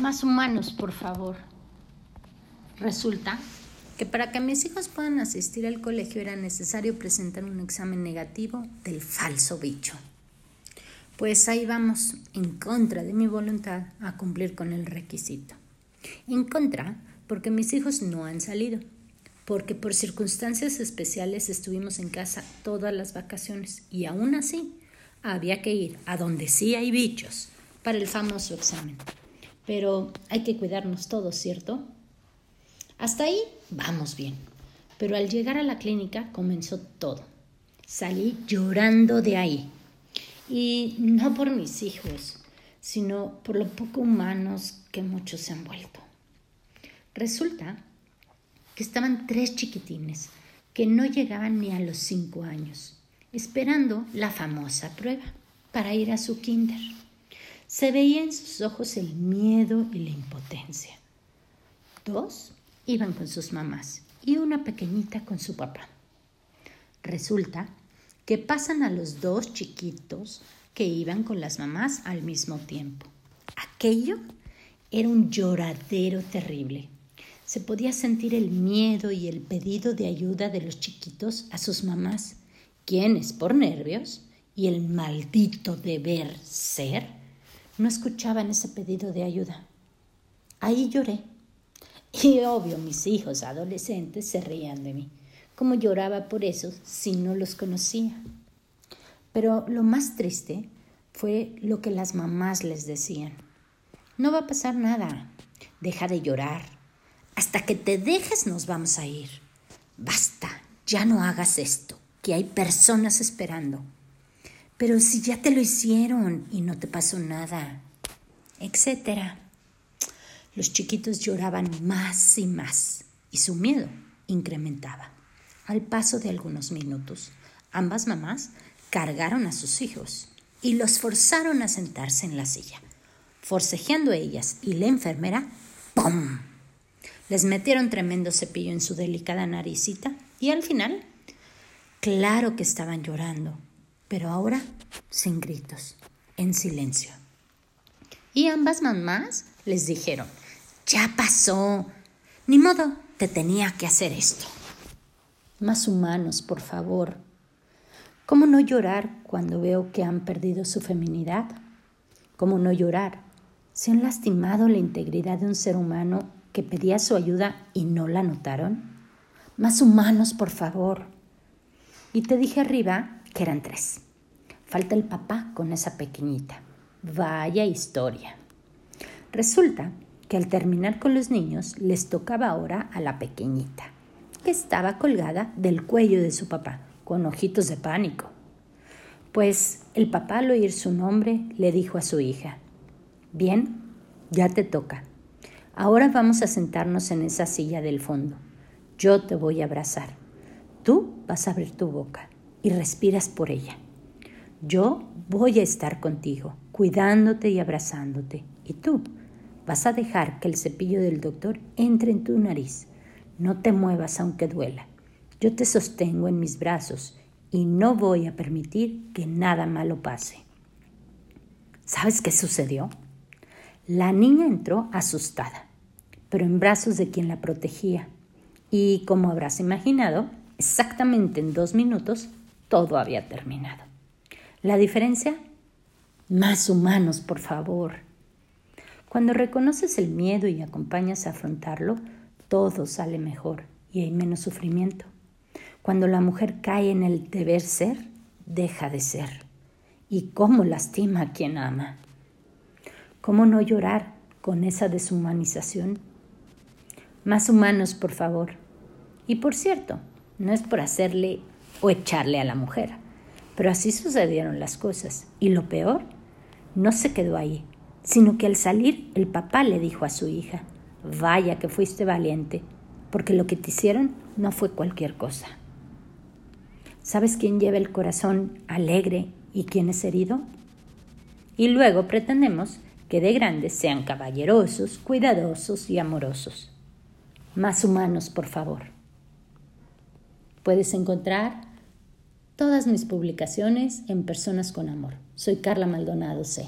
Más humanos, por favor. Resulta que para que mis hijos puedan asistir al colegio era necesario presentar un examen negativo del falso bicho. Pues ahí vamos, en contra de mi voluntad, a cumplir con el requisito. En contra, porque mis hijos no han salido, porque por circunstancias especiales estuvimos en casa todas las vacaciones y aún así había que ir a donde sí hay bichos para el famoso examen. Pero hay que cuidarnos todos, ¿cierto? Hasta ahí vamos bien. Pero al llegar a la clínica comenzó todo. Salí llorando de ahí. Y no por mis hijos, sino por lo poco humanos que muchos se han vuelto. Resulta que estaban tres chiquitines que no llegaban ni a los cinco años, esperando la famosa prueba para ir a su kinder. Se veía en sus ojos el miedo y la impotencia. Dos iban con sus mamás y una pequeñita con su papá. Resulta que pasan a los dos chiquitos que iban con las mamás al mismo tiempo. Aquello era un lloradero terrible. Se podía sentir el miedo y el pedido de ayuda de los chiquitos a sus mamás, quienes, por nervios y el maldito deber ser, no escuchaban ese pedido de ayuda. Ahí lloré. Y obvio, mis hijos adolescentes se reían de mí. ¿Cómo lloraba por eso si no los conocía? Pero lo más triste fue lo que las mamás les decían. No va a pasar nada. Deja de llorar. Hasta que te dejes nos vamos a ir. Basta, ya no hagas esto, que hay personas esperando. Pero si ya te lo hicieron y no te pasó nada, etcétera. Los chiquitos lloraban más y más y su miedo incrementaba. Al paso de algunos minutos, ambas mamás cargaron a sus hijos y los forzaron a sentarse en la silla. Forcejeando ellas y la enfermera, ¡pum! Les metieron tremendo cepillo en su delicada naricita y al final, claro que estaban llorando, pero ahora sin gritos, en silencio. Y ambas mamás les dijeron, ya pasó, ni modo, te tenía que hacer esto. Más humanos, por favor. ¿Cómo no llorar cuando veo que han perdido su feminidad? ¿Cómo no llorar si han lastimado la integridad de un ser humano que pedía su ayuda y no la notaron? Más humanos, por favor. Y te dije arriba que eran tres. Falta el papá con esa pequeñita. Vaya historia. Resulta que al terminar con los niños les tocaba ahora a la pequeñita, que estaba colgada del cuello de su papá, con ojitos de pánico. Pues el papá al oír su nombre le dijo a su hija, Bien, ya te toca. Ahora vamos a sentarnos en esa silla del fondo. Yo te voy a abrazar. Tú vas a abrir tu boca y respiras por ella. Yo voy a estar contigo, cuidándote y abrazándote. Y tú vas a dejar que el cepillo del doctor entre en tu nariz. No te muevas aunque duela. Yo te sostengo en mis brazos y no voy a permitir que nada malo pase. ¿Sabes qué sucedió? La niña entró asustada, pero en brazos de quien la protegía. Y como habrás imaginado, exactamente en dos minutos todo había terminado. La diferencia, más humanos, por favor. Cuando reconoces el miedo y acompañas a afrontarlo, todo sale mejor y hay menos sufrimiento. Cuando la mujer cae en el deber ser, deja de ser. ¿Y cómo lastima a quien ama? ¿Cómo no llorar con esa deshumanización? Más humanos, por favor. Y por cierto, no es por hacerle o echarle a la mujer. Pero así sucedieron las cosas. Y lo peor, no se quedó ahí, sino que al salir el papá le dijo a su hija, vaya que fuiste valiente, porque lo que te hicieron no fue cualquier cosa. ¿Sabes quién lleva el corazón alegre y quién es herido? Y luego pretendemos que de grandes sean caballerosos, cuidadosos y amorosos. Más humanos, por favor. Puedes encontrar todas mis publicaciones en Personas con Amor. Soy Carla Maldonado C.